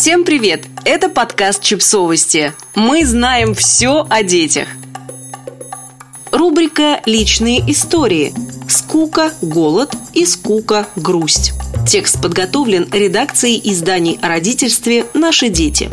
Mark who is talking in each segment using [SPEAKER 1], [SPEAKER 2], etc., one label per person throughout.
[SPEAKER 1] Всем привет! Это подкаст «Чипсовости». Мы знаем все о детях. Рубрика «Личные истории». Скука, голод и скука, грусть. Текст подготовлен редакцией изданий о родительстве «Наши дети».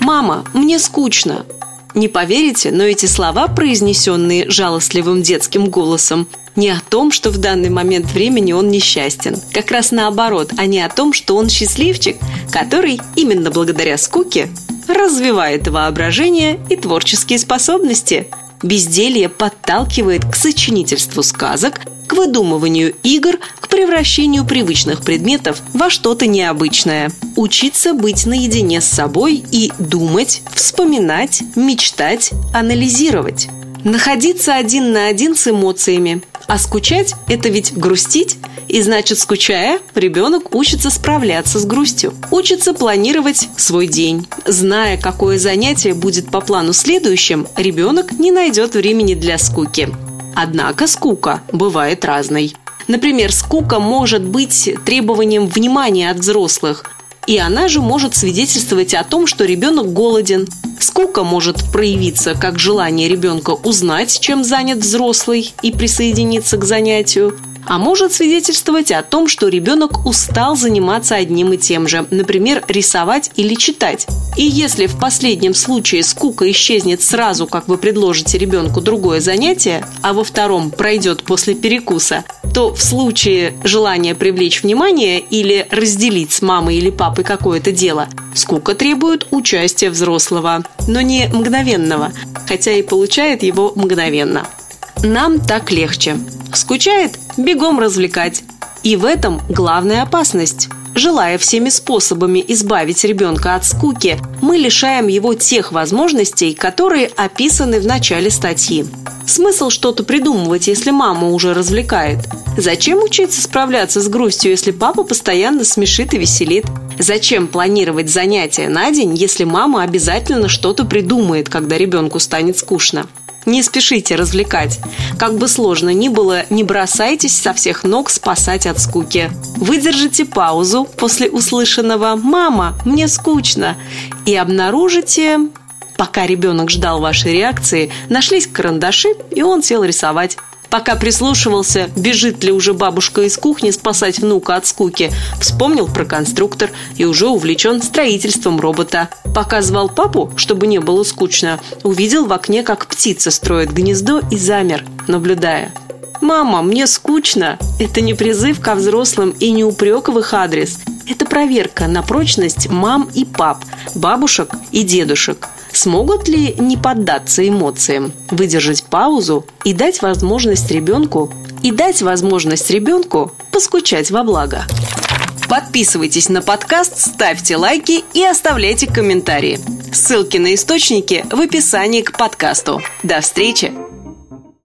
[SPEAKER 1] «Мама, мне скучно». Не поверите, но эти слова, произнесенные жалостливым детским голосом, не о том, что в данный момент времени он несчастен. Как раз наоборот, а не о том, что он счастливчик, который именно благодаря скуке развивает воображение и творческие способности. Безделье подталкивает к сочинительству сказок, к выдумыванию игр, к превращению привычных предметов во что-то необычное. Учиться быть наедине с собой и думать, вспоминать, мечтать, анализировать. Находиться один на один с эмоциями, а скучать – это ведь грустить, и значит, скучая, ребенок учится справляться с грустью, учится планировать свой день. Зная, какое занятие будет по плану следующим, ребенок не найдет времени для скуки. Однако скука бывает разной. Например, скука может быть требованием внимания от взрослых, и она же может свидетельствовать о том, что ребенок голоден, Скука может проявиться как желание ребенка узнать, чем занят взрослый и присоединиться к занятию, а может свидетельствовать о том, что ребенок устал заниматься одним и тем же, например, рисовать или читать. И если в последнем случае скука исчезнет сразу, как вы предложите ребенку другое занятие, а во втором пройдет после перекуса, то в случае желания привлечь внимание или разделить с мамой или папой какое-то дело, скука требует участия взрослого, но не мгновенного, хотя и получает его мгновенно. Нам так легче. Скучает – бегом развлекать. И в этом главная опасность. Желая всеми способами избавить ребенка от скуки, мы лишаем его тех возможностей, которые описаны в начале статьи. Смысл что-то придумывать, если мама уже развлекает? Зачем учиться справляться с грустью, если папа постоянно смешит и веселит? Зачем планировать занятия на день, если мама обязательно что-то придумает, когда ребенку станет скучно? Не спешите развлекать. Как бы сложно ни было, не бросайтесь со всех ног спасать от скуки. Выдержите паузу после услышанного «Мама, мне скучно» и обнаружите Пока ребенок ждал вашей реакции, нашлись карандаши, и он сел рисовать. Пока прислушивался, бежит ли уже бабушка из кухни спасать внука от скуки, вспомнил про конструктор и уже увлечен строительством робота. Пока звал папу, чтобы не было скучно, увидел в окне, как птица строит гнездо и замер, наблюдая. «Мама, мне скучно!» Это не призыв ко взрослым и не упрек в их адрес. Это проверка на прочность мам и пап, бабушек и дедушек. Смогут ли не поддаться эмоциям, выдержать паузу и дать возможность ребенку и дать возможность ребенку поскучать во благо? Подписывайтесь на подкаст, ставьте лайки и оставляйте комментарии. Ссылки на источники в описании к подкасту. До встречи!